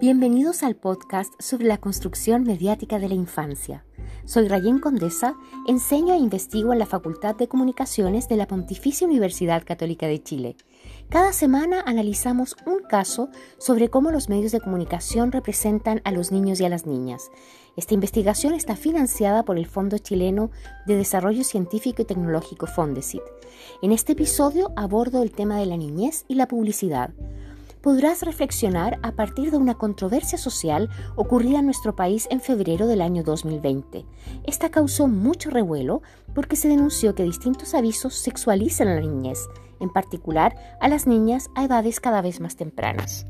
Bienvenidos al podcast sobre la construcción mediática de la infancia. Soy Rayén Condesa, enseño e investigo en la Facultad de Comunicaciones de la Pontificia Universidad Católica de Chile. Cada semana analizamos un caso sobre cómo los medios de comunicación representan a los niños y a las niñas. Esta investigación está financiada por el Fondo Chileno de Desarrollo Científico y Tecnológico Fondesit. En este episodio abordo el tema de la niñez y la publicidad podrás reflexionar a partir de una controversia social ocurrida en nuestro país en febrero del año 2020. Esta causó mucho revuelo porque se denunció que distintos avisos sexualizan a la niñez, en particular a las niñas a edades cada vez más tempranas.